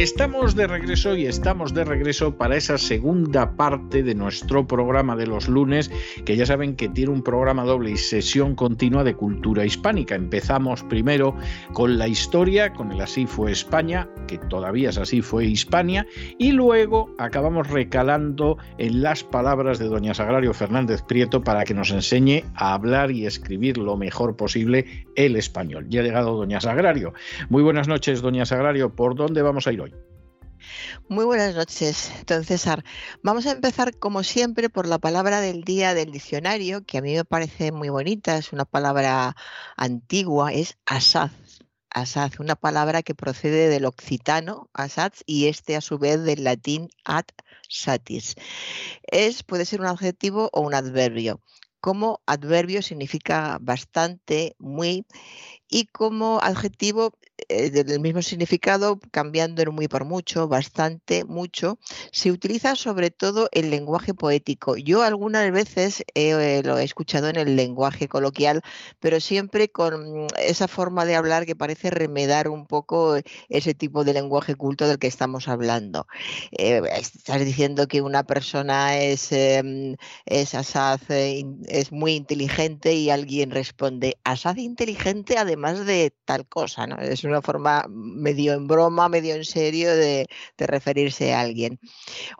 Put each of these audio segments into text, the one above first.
Estamos de regreso y estamos de regreso para esa segunda parte de nuestro programa de los lunes, que ya saben que tiene un programa doble y sesión continua de cultura hispánica. Empezamos primero con la historia, con el Así fue España, que todavía es Así fue Hispania, y luego acabamos recalando en las palabras de doña Sagrario Fernández Prieto para que nos enseñe a hablar y escribir lo mejor posible el español. Ya ha llegado doña Sagrario. Muy buenas noches, doña Sagrario. ¿Por dónde vamos a ir hoy? Muy buenas noches, don César. Vamos a empezar, como siempre, por la palabra del día del diccionario, que a mí me parece muy bonita, es una palabra antigua, es asaz. Asaz, una palabra que procede del occitano, asaz, y este a su vez del latín ad satis. Es, puede ser un adjetivo o un adverbio. Como adverbio significa bastante, muy, y como adjetivo eh, del mismo significado, cambiando en muy por mucho, bastante, mucho, se utiliza sobre todo el lenguaje poético. Yo algunas veces eh, lo he escuchado en el lenguaje coloquial, pero siempre con esa forma de hablar que parece remedar un poco ese tipo de lenguaje culto del que estamos hablando. Eh, estás diciendo que una persona es, em, es asaz, es muy inteligente y alguien responde, asaz inteligente además de tal cosa, ¿no? Una forma medio en broma, medio en serio de, referirse a alguien.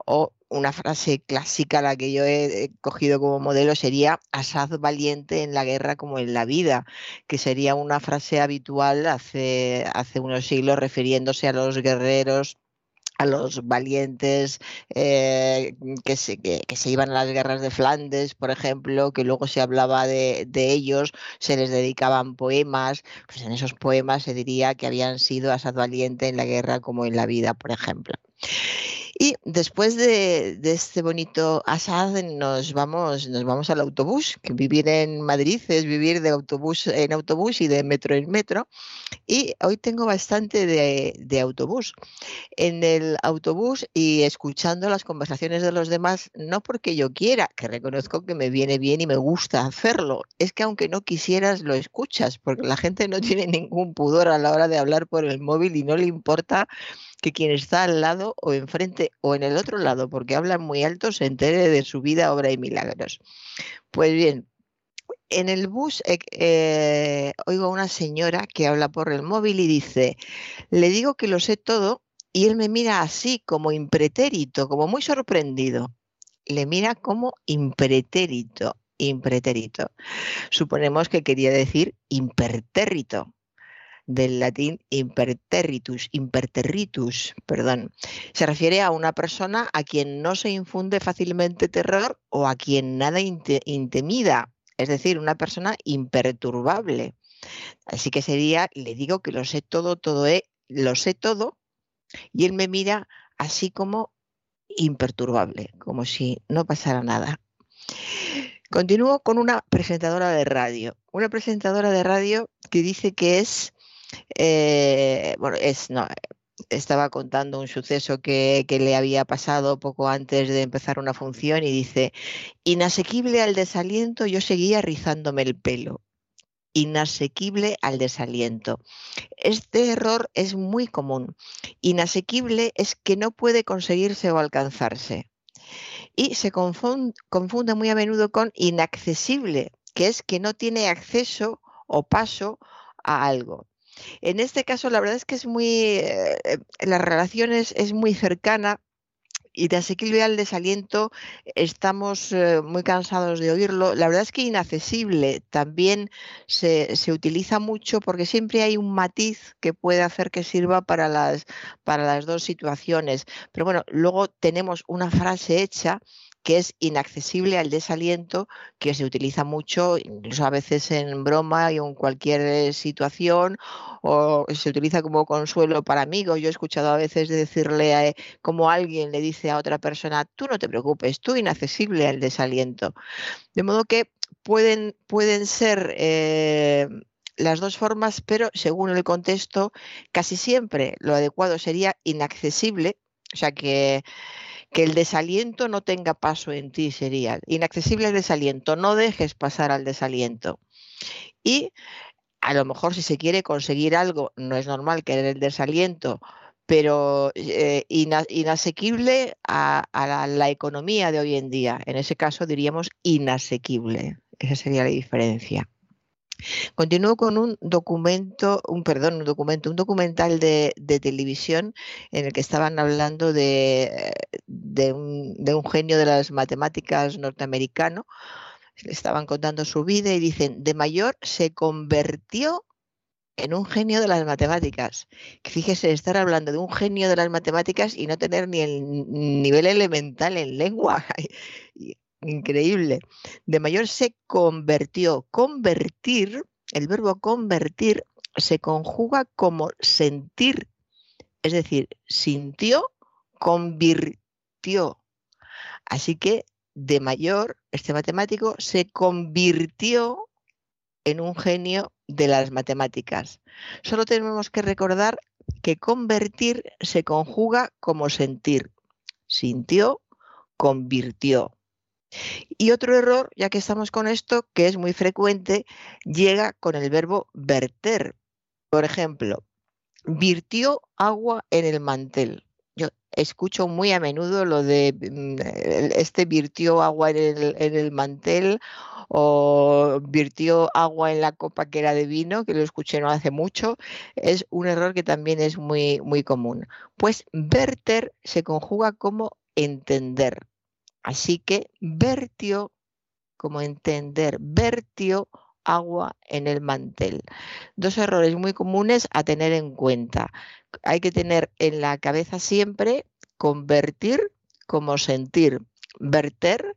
O una frase clásica, la que yo he cogido como modelo, sería asaz valiente en la guerra como en la vida, que sería una frase habitual hace, hace unos siglos refiriéndose a los guerreros a los valientes eh, que, se, que, se iban a las guerras de Flandes, por ejemplo, que luego se hablaba de, ellos, se les dedicaban poemas, pues en esos poemas se diría que habían sido asad valiente en la guerra como en la vida, por ejemplo. Y después de, este bonito asad nos vamos, nos vamos al autobús, que vivir en Madrid es vivir de autobús en autobús y de metro en metro. Y hoy tengo bastante de, de autobús. En el autobús y escuchando las conversaciones de los demás, no porque yo quiera, que reconozco que me viene bien y me gusta hacerlo, es que aunque no quisieras lo escuchas, porque la gente no tiene ningún pudor a la hora de hablar por el móvil y no le importa que quien está al lado o enfrente o en el otro lado, porque hablan muy alto, se entere de su vida, obra y milagros. Pues bien, en el bus eh, eh, oigo a una señora que habla por el móvil y dice, le digo que lo sé todo y él me mira así como impretérito, como muy sorprendido. Le mira como impretérito, impretérito. Suponemos que quería decir impertérrito del latín imperterritus, imperterritus, perdón. Se refiere a una persona a quien no se infunde fácilmente terror o a quien nada intimida, es decir, una persona imperturbable. Así que sería, le digo que lo sé todo, todo es, lo sé todo, y él me mira así como imperturbable, como si no pasara nada. Continúo con una presentadora de radio, una presentadora de radio que dice que es eh, es, no, estaba contando un suceso que, le había pasado poco antes de empezar una función y dice, inasequible al desaliento, yo seguía rizándome el pelo. Inasequible al desaliento. Este error es muy común. Inasequible es que no puede conseguirse o alcanzarse. Y se confunde muy a menudo con inaccesible, que es que no tiene acceso o paso a algo. En este caso, la verdad es que es muy, eh, eh, la relación es, muy cercana y de asequible al desaliento estamos eh, muy cansados de oírlo. La verdad es que inaccesible también se, se, utiliza mucho porque siempre hay un matiz que puede hacer que sirva para las, para las dos situaciones. Pero bueno, luego tenemos una frase hecha que es inaccesible al desaliento, que se utiliza mucho, incluso a veces en broma y en cualquier eh, situación, o se utiliza como consuelo para amigos. Yo he escuchado a veces decirle a, como alguien le dice a otra persona, tú no te preocupes, tú inaccesible al desaliento. De modo que pueden, pueden ser eh, las dos formas, pero según el contexto, casi siempre lo adecuado sería inaccesible, o sea que que el desaliento no tenga paso en ti sería inaccesible el desaliento, no dejes pasar al desaliento. Y a lo mejor si se quiere conseguir algo, no es normal querer el desaliento, pero eh, inasequible a, la, economía de hoy en día. En ese caso diríamos inasequible. Esa sería la diferencia. Continúo con un documento, un perdón, un documento, un documental de, televisión en el que estaban hablando de, un, de, un, genio de las matemáticas norteamericano. Estaban contando su vida y dicen, de mayor se convirtió en un genio de las matemáticas. Fíjese, estar hablando de un genio de las matemáticas y no tener ni el nivel elemental en lengua. increíble. De mayor se convirtió. Convertir, el verbo convertir se conjuga como sentir, es decir, sintió, convirtió. Así que de mayor, este matemático se convirtió en un genio de las matemáticas. Solo tenemos que recordar que convertir se conjuga como sentir. Sintió, convirtió. Y otro error, ya que estamos con esto, que es muy frecuente, llega con el verbo verter. Por ejemplo, virtió agua en el mantel. Yo escucho muy a menudo lo de mm, este virtió agua en el, mantel o virtió agua en la copa que era de vino, que lo escuché no hace mucho, es un error que también es muy, muy común. Pues verter se conjuga como entender. Así que vertió, como entender, vertió agua en el mantel. Dos errores muy comunes a tener en cuenta. Hay que tener en la cabeza siempre convertir como sentir, verter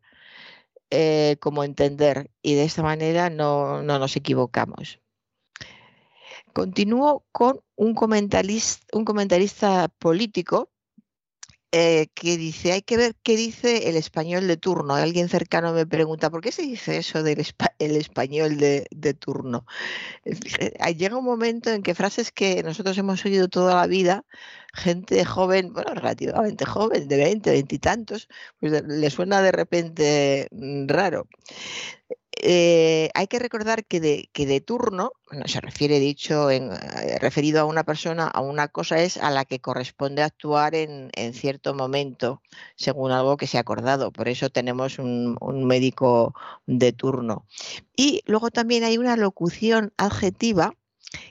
eh, como entender y de esta manera no, no nos equivocamos. Continúo con un comentarista, un comentarista político eh, que dice, hay que ver qué dice el español de turno. Alguien cercano me pregunta, ¿por qué se dice eso del el español de, turno? Llega un momento en que frases que nosotros hemos oído toda la vida, gente joven, bueno, relativamente joven, de 20, 20 y tantos, pues le suena de repente mm, raro. Eh, hay que recordar que de, que de turno, no se refiere dicho en, eh, referido a una persona, a una cosa es a la que corresponde actuar en, cierto momento, según algo que se ha acordado. Por eso tenemos un, un médico de turno. Y luego también hay una locución adjetiva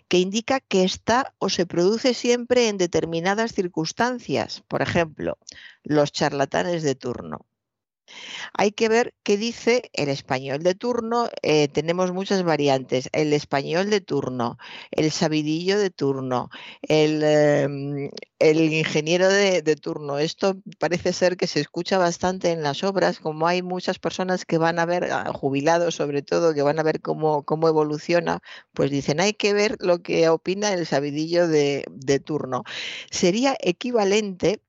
que indica que está o se produce siempre en determinadas circunstancias. Por ejemplo, los charlatanes de turno. Hay que ver qué dice el español de turno. Eh, tenemos muchas variantes. El español de turno, el sabidillo de turno, el, em, ingeniero de, turno. Esto parece ser que se escucha bastante en las obras, como hay muchas personas que van a ver, ah, jubilados sobre todo, que van a ver cómo, cómo evoluciona, pues dicen, hay que ver lo que opina el sabidillo de, de turno. Sería equivalente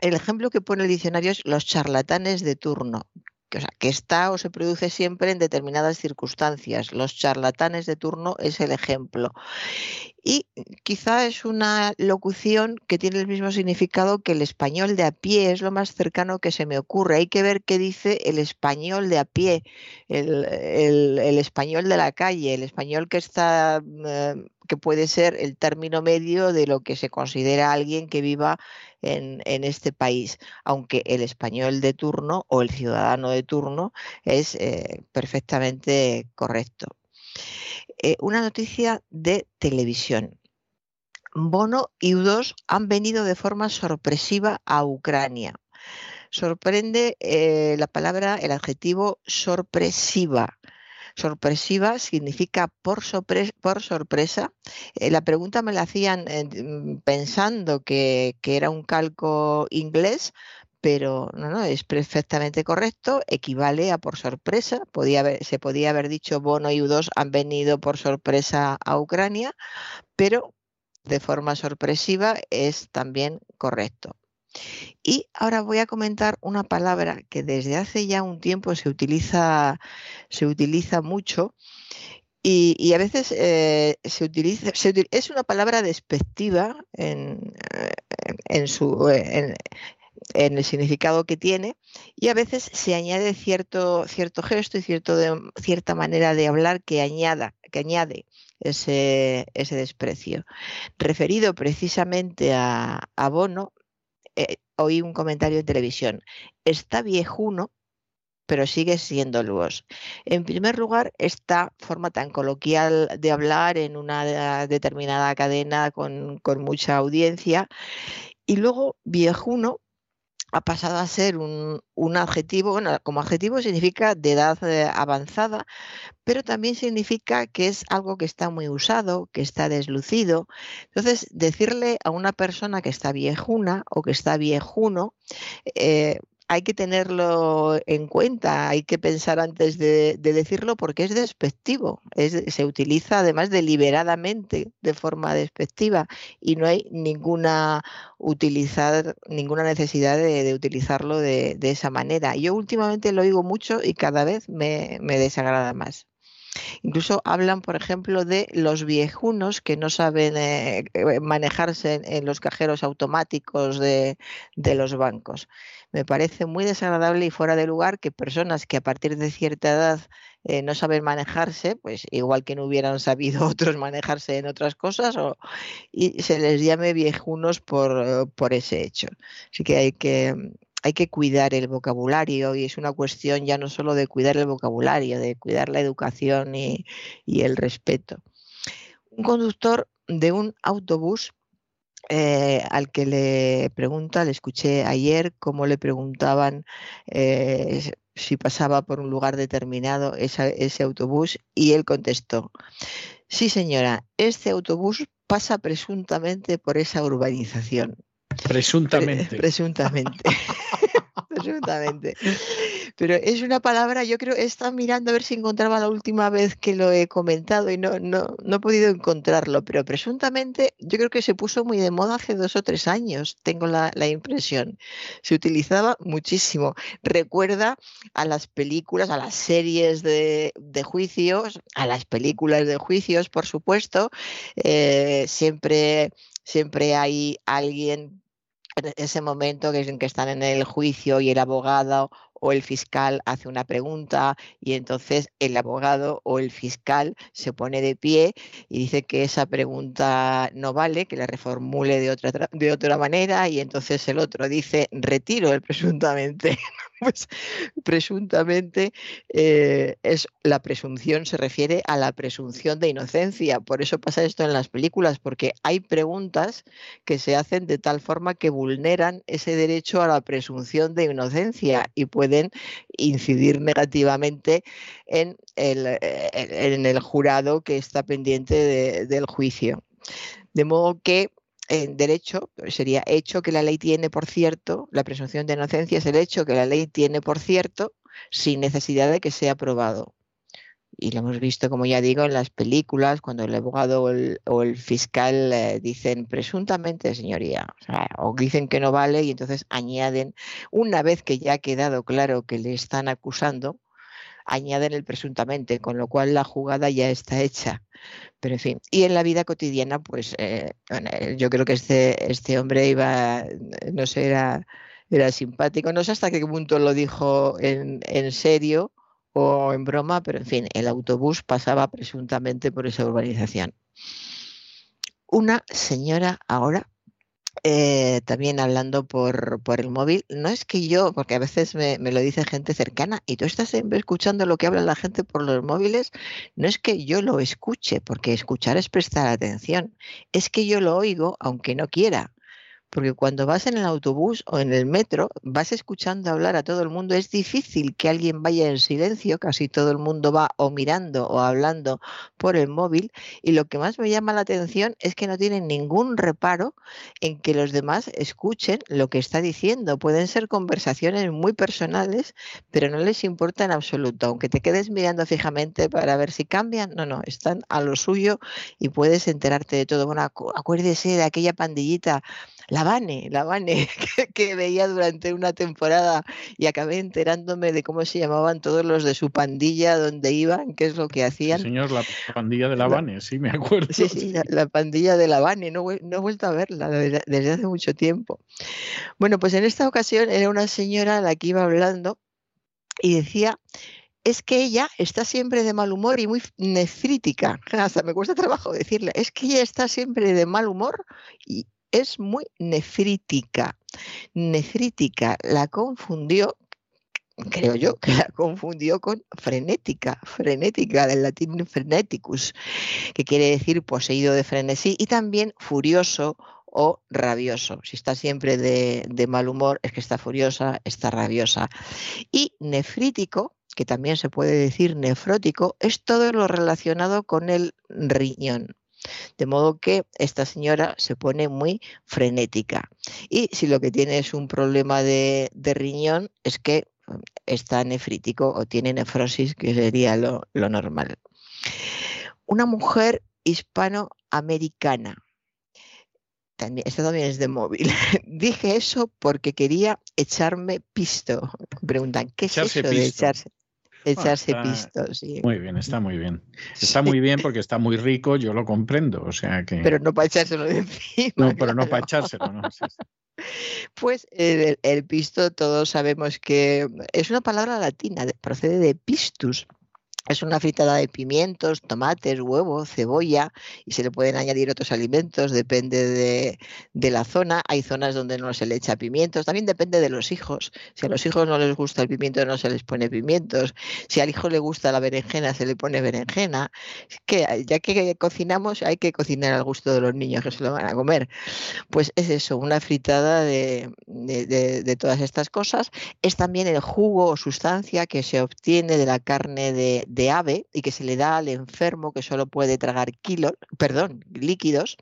el ejemplo que pone el diccionario es los charlatanes de turno, que, está o se produce siempre en determinadas circunstancias. Los charlatanes de turno es el ejemplo. Y quizá es una locución que tiene el mismo significado que el español de a pie, es lo más cercano que se me ocurre. Hay que ver qué dice el español de a pie, el, español de la calle, el español que está... Eh, que puede ser el término medio de lo que se considera alguien que viva en, este país, aunque el español de turno o el ciudadano de turno es eh, perfectamente correcto. Eh, una noticia de televisión. Bono y U2 han venido de forma sorpresiva a Ucrania. Sorprende eh, la palabra, el adjetivo sorpresiva sorpresiva significa por, sorpresa. Eh, la pregunta me la hacían eh, mm, pensando que, era un calco inglés, pero no, no, es perfectamente correcto, equivale a por sorpresa. Podía se podía haber dicho Bono y U2 han venido por sorpresa a Ucrania, pero de forma sorpresiva es también correcto. Y ahora voy a comentar una palabra que desde hace ya un tiempo se utiliza, se utiliza mucho y, a veces eh, se, utiliza, es una palabra despectiva en, en, su, en, el significado que tiene y a veces se añade cierto, cierto gesto y cierto cierta manera de hablar que, añada, que añade ese, ese desprecio. Referido precisamente a, a Bono, eh, oí un comentario en televisión. Está viejuno, pero sigue siendo luz. En primer lugar, esta forma tan coloquial de hablar en una determinada cadena con mucha audiencia. Y luego, viejuno, ha pasado a ser un, adjetivo, bueno, como adjetivo significa de edad eh, avanzada, pero también significa que es algo que está muy usado, que está deslucido. Entonces, decirle a una persona que está viejuna o que está viejuno, eh, hay que tenerlo en cuenta, hay que pensar antes de, decirlo porque es despectivo, se utiliza además deliberadamente de forma despectiva y no hay ninguna utilizar, ninguna necesidad de, utilizarlo de, esa manera. Yo últimamente lo oigo mucho y cada vez me desagrada más. Incluso hablan, por ejemplo, de los viejunos que no saben eh, manejarse en, los cajeros automáticos de, los bancos. Me parece muy desagradable y fuera de lugar que personas que a partir de cierta edad eh, no saben manejarse, pues igual que no hubieran sabido otros manejarse en otras cosas, o, y se les llame viejunos por, por ese hecho. Así que hay que hay que cuidar el vocabulario y es una cuestión ya no solo de cuidar el vocabulario, de cuidar la educación y, el respeto. Un conductor de un autobús eh, al que le pregunta, le escuché ayer cómo le preguntaban eh, si pasaba por un lugar determinado ese autobús y él contestó, sí señora, este autobús pasa presuntamente por esa urbanización. Presuntamente. presuntamente. presuntamente. Pero es una palabra, yo creo, he estado mirando a ver si encontraba la última vez que lo he comentado y no, no, no he podido encontrarlo, pero presuntamente yo creo que se puso muy de moda hace dos o tres años, tengo la, la impresión. Se utilizaba muchísimo. Recuerda a las películas, a las series de, de juicios, a las películas de juicios, por supuesto. Eh, siempre, siempre hay alguien en ese momento que, que están en el juicio y el abogado o el fiscal hace una pregunta y entonces el abogado o el fiscal se pone de pie y dice que esa pregunta no vale, que la reformule de otra, de otra manera y entonces el otro dice retiro el presuntamente. pues presuntamente eh, es la presunción se refiere a la presunción de inocencia. Por eso pasa esto en las películas, porque hay preguntas que se hacen de tal forma que vulneran ese derecho a la presunción de inocencia y pueden incidir negativamente en el, eh, en el jurado que está pendiente del juicio. De modo que en derecho sería hecho que la ley tiene por cierto, la presunción de inocencia es el hecho que la ley tiene por cierto sin necesidad de que sea aprobado. Y lo hemos visto, como ya digo, en las películas, cuando el abogado o el, fiscal eh, dicen presuntamente, señoría, o, dicen que no vale y entonces añaden, una vez que ya ha quedado claro que le están acusando, añaden el presuntamente, con lo cual la jugada ya está hecha. Pero en fin, y en la vida cotidiana, pues eh, yo creo que este, este hombre iba, no sé, era, era simpático, no sé hasta qué punto lo dijo en, en serio o en broma, pero en fin, el autobús pasaba presuntamente por esa urbanización. Una señora ahora eh, también hablando por, por, el móvil, no es que yo, porque a veces me, me, lo dice gente cercana y tú estás siempre escuchando lo que habla la gente por los móviles, no es que yo lo escuche, porque escuchar es prestar atención, es que yo lo oigo aunque no quiera porque cuando vas en el autobús o en el metro, vas escuchando hablar a todo el mundo, es difícil que alguien vaya en silencio, casi todo el mundo va o mirando o hablando por el móvil, y lo que más me llama la atención es que no tienen ningún reparo en que los demás escuchen lo que está diciendo. Pueden ser conversaciones muy personales, pero no les importa en absoluto, aunque te quedes mirando fijamente para ver si cambian, no, no, están a lo suyo y puedes enterarte de todo. Bueno, acuérdese de aquella pandillita la Vane, la Vane, que, veía durante una temporada y acabé enterándome de cómo se llamaban todos los de su pandilla, dónde iban, qué es lo que hacían. señor, la pandilla de la Vane, sí, me acuerdo. Sí, sí, la, pandilla de la Vane, no, no, he vuelto a verla desde hace mucho tiempo. Bueno, pues en esta ocasión era una señora la que iba hablando y decía es que ella está siempre de mal humor y muy nefrítica. Hasta me cuesta trabajo decirle, es que ella está siempre de mal humor y, es muy nefrítica. Nefrítica la confundió, creo yo, que la confundió con frenética, frenética del latín freneticus, que quiere decir poseído de frenesí, y también furioso o rabioso. Si está siempre de, de mal humor, es que está furiosa, está rabiosa. Y nefrítico, que también se puede decir nefrótico, es todo lo relacionado con el riñón. De modo que esta señora se pone muy frenética. Y si lo que tiene es un problema de, riñón, es que mm, está nefrítico o tiene nefrosis, que sería lo, normal. Una mujer hispanoamericana. También, esto también es de móvil. Dije eso porque quería echarme pisto. Preguntan, ¿qué es eso de echarse? Echarse pistos. Muy bien, está muy bien. Está muy bien porque está muy rico, yo lo comprendo. O sea que... Pero no para echárselo de encima. No, pero no para echárselo, ¿no? Pues el, el, pisto, todos sabemos que es una palabra latina, procede de pistus, Es una fritada de pimientos, tomates, huevo, cebolla y se le pueden añadir otros alimentos, depende de, de, la zona. Hay zonas donde no se le echa pimientos, también depende de los hijos. Si a los hijos no les gusta el pimiento, no se les pone pimientos. Si al hijo le gusta la berenjena, se le pone berenjena. Es que ya que cocinamos, hay que cocinar al gusto de los niños que se lo van a comer. Pues es eso, una fritada de, de todas estas cosas. Es también el jugo o sustancia que se obtiene de la carne de de ave y que se le da al enfermo que solo puede tragar kilos, perdón, líquidos,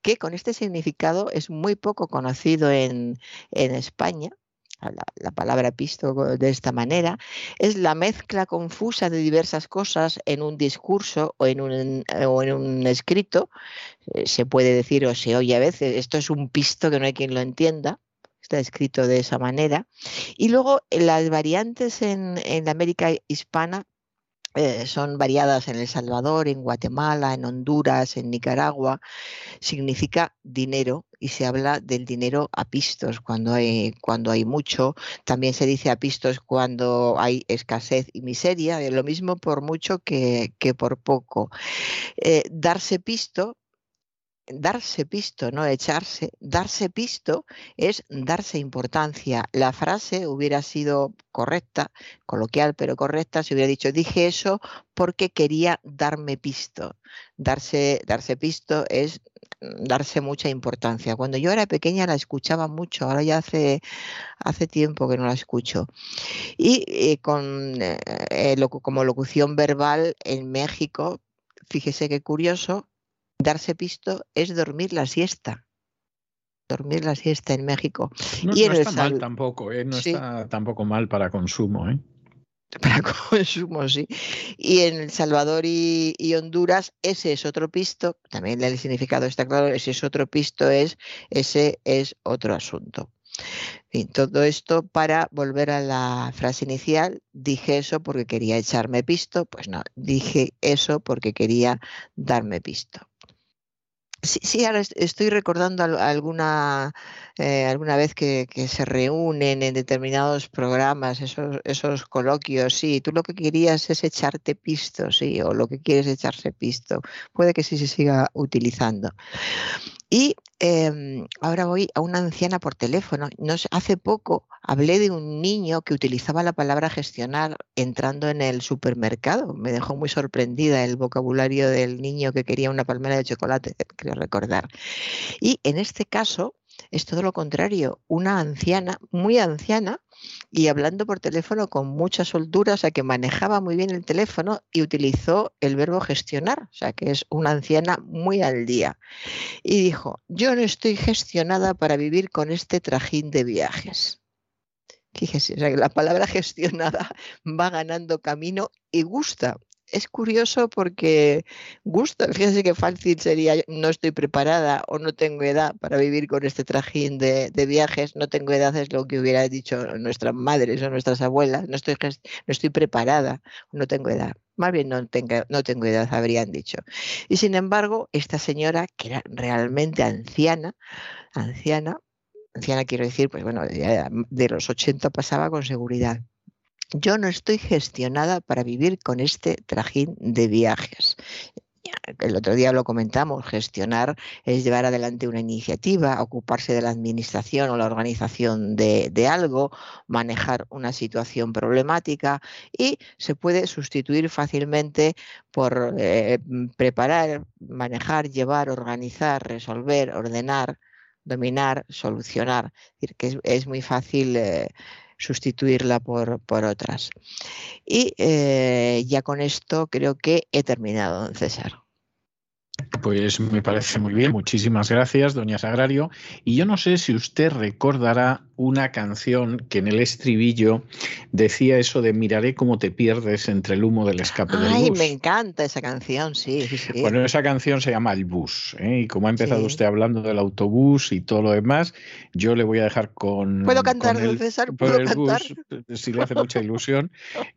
que con este significado es muy poco conocido en, en España. La, la, palabra pisto de esta manera, es la mezcla confusa de diversas cosas en un discurso o en un, o en un escrito. Eh, se puede decir o se oye a veces, esto es un pisto que no hay quien lo entienda, está escrito de esa manera. Y luego las variantes en, en América hispana eh, son variadas en El Salvador, en Guatemala, en Honduras, en Nicaragua, significa dinero y se habla del dinero a pistos cuando hay, cuando hay mucho. También se dice a pistos cuando hay escasez y miseria, lo mismo por mucho que, que por poco. Eh, darse pisto darse pisto, no echarse, darse pisto es darse importancia. La frase hubiera sido correcta, coloquial pero correcta, si hubiera dicho, dije eso porque quería darme pisto. Darse, darse pisto es darse mucha importancia. Cuando yo era pequeña la escuchaba mucho, ahora ya hace, hace tiempo que no la escucho. Y eh, con, eh, eh como locución verbal en México, fíjese qué curioso, darse pisto es dormir la siesta. Dormir la siesta en México. No, y no está mal tampoco, ¿eh? no sí. está tampoco mal para consumo. ¿eh? Para consumo, sí. Y en El Salvador y, y, Honduras, ese es otro pisto, también el significado está claro, ese es otro pisto, es, ese es otro asunto. En todo esto para volver a la frase inicial, dije eso porque quería echarme pisto, pues no, dije eso porque quería darme pisto. Sí, sí, ahora estoy recordando alguna, eh, alguna vez que, que, se reúnen en determinados programas, esos, esos coloquios, sí, tú lo que querías es echarte pisto, sí, o lo que quieres es echarse pisto. Puede que sí se siga utilizando. Y eh, ahora voy a una anciana por teléfono. No sé, hace poco hablé de un niño que utilizaba la palabra gestionar entrando en el supermercado. Me dejó muy sorprendida el vocabulario del niño que quería una palmera de chocolate, creo recordar. Y en este caso es todo lo contrario, una anciana, muy anciana, y hablando por teléfono con mucha soltura, o sea que manejaba muy bien el teléfono y utilizó el verbo gestionar, o sea que es una anciana muy al día. Y dijo, yo no estoy gestionada para vivir con este trajín de viajes. Fíjese, o sea que la palabra gestionada va ganando camino y gusta es curioso porque gusta, fíjense qué fácil sería, no estoy preparada o no tengo edad para vivir con este trajín de, de, viajes, no tengo edad es lo que hubiera dicho nuestras madres o nuestras abuelas, no estoy, no estoy preparada, no tengo edad. Más bien no tengo, no tengo edad, habrían dicho. Y sin embargo, esta señora, que era realmente anciana, anciana, anciana quiero decir, pues bueno, de los 80 pasaba con seguridad yo no estoy gestionada para vivir con este trajín de viajes. El otro día lo comentamos, gestionar es llevar adelante una iniciativa, ocuparse de la administración o la organización de, algo, manejar una situación problemática y se puede sustituir fácilmente por eh, preparar, manejar, llevar, organizar, resolver, ordenar, dominar, solucionar. Es decir, que es, es muy fácil. Eh, sustituirla por, por otras. Y eh, ya con esto creo que he terminado, don César. Pues me parece muy bien. Muchísimas gracias, doña Sagrario. Y yo no sé si usted recordará una canción que en el estribillo decía eso de miraré cómo te pierdes entre el humo del escape Ay, del bus. me encanta esa canción, sí. sí, sí. Bueno, esa canción se llama El Bus. ¿eh? Y como ha empezado sí. usted hablando del autobús y todo lo demás, yo le voy a dejar con. ¿Puedo cantar, con el, César? ¿Puedo el cantar? Bus, si le hace mucha ilusión.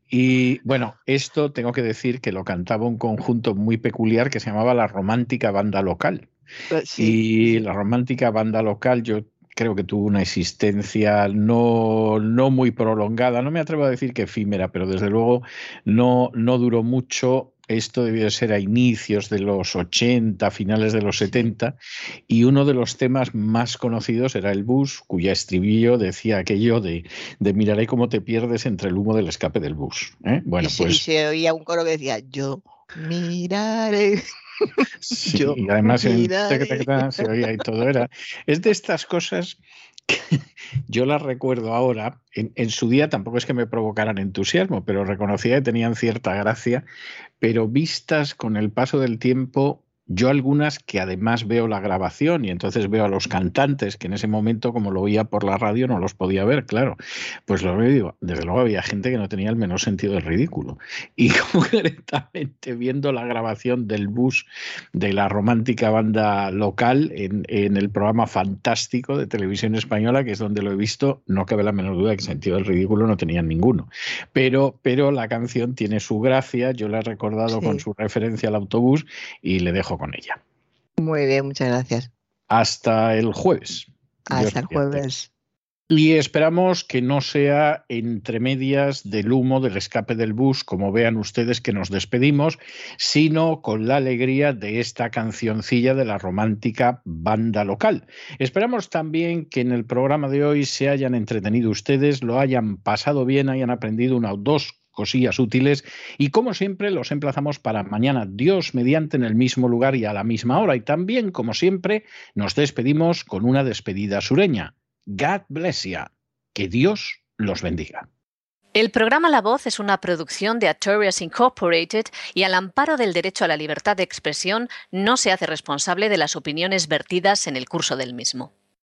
Y bueno, esto tengo que decir que lo cantaba un conjunto muy peculiar que se llamaba La Romántica Banda Local. Eh, Sí. Y la romántica banda local, yo creo que tuvo una existencia no, no muy prolongada, no me atrevo a decir que efímera, pero desde luego no, no duró mucho esto debió ser a inicios de los 80, finales de los 70, y uno de los temas más conocidos era el bus, cuya estribillo decía aquello de, de miraré cómo te pierdes entre el humo del escape del bus. ¿eh? Bueno, y, pues, se oía un coro que decía, yo miraré. yo y además se oía y todo era. Es de estas cosas yo las recuerdo ahora, en, su día tampoco es que me provocaran entusiasmo, pero reconocía que tenían cierta gracia, pero vistas con el paso del tiempo yo algunas que además veo la grabación y entonces veo a los cantantes que en ese momento, como lo oía por la radio, no los podía ver, claro. Pues lo digo, desde luego había gente que no tenía el menor sentido del ridículo. Y concretamente viendo la grabación del bus de la romántica banda local en, en, el programa fantástico de televisión española, que es donde lo he visto, no cabe la menor duda que sentido del ridículo no tenían ninguno. Pero, pero la canción tiene su gracia, yo la he recordado con su referencia al autobús y le dejo con ella. Muy bien, muchas gracias. Hasta el jueves. Hasta el jueves. Y esperamos que no sea entre medias del humo del escape del bus, como vean ustedes que nos despedimos, sino con la alegría de esta cancioncilla de la romántica banda local. Esperamos también que en el programa de hoy se hayan entretenido ustedes, lo hayan pasado bien, hayan aprendido una o dos cosillas útiles y como siempre los emplazamos para mañana Dios mediante en el mismo lugar y a la misma hora y también como siempre nos despedimos con una despedida sureña. God bless you. Que Dios los bendiga. El programa La Voz es una producción de Artorias Incorporated y al amparo del derecho a la libertad de expresión no se hace responsable de las opiniones vertidas en el curso del mismo.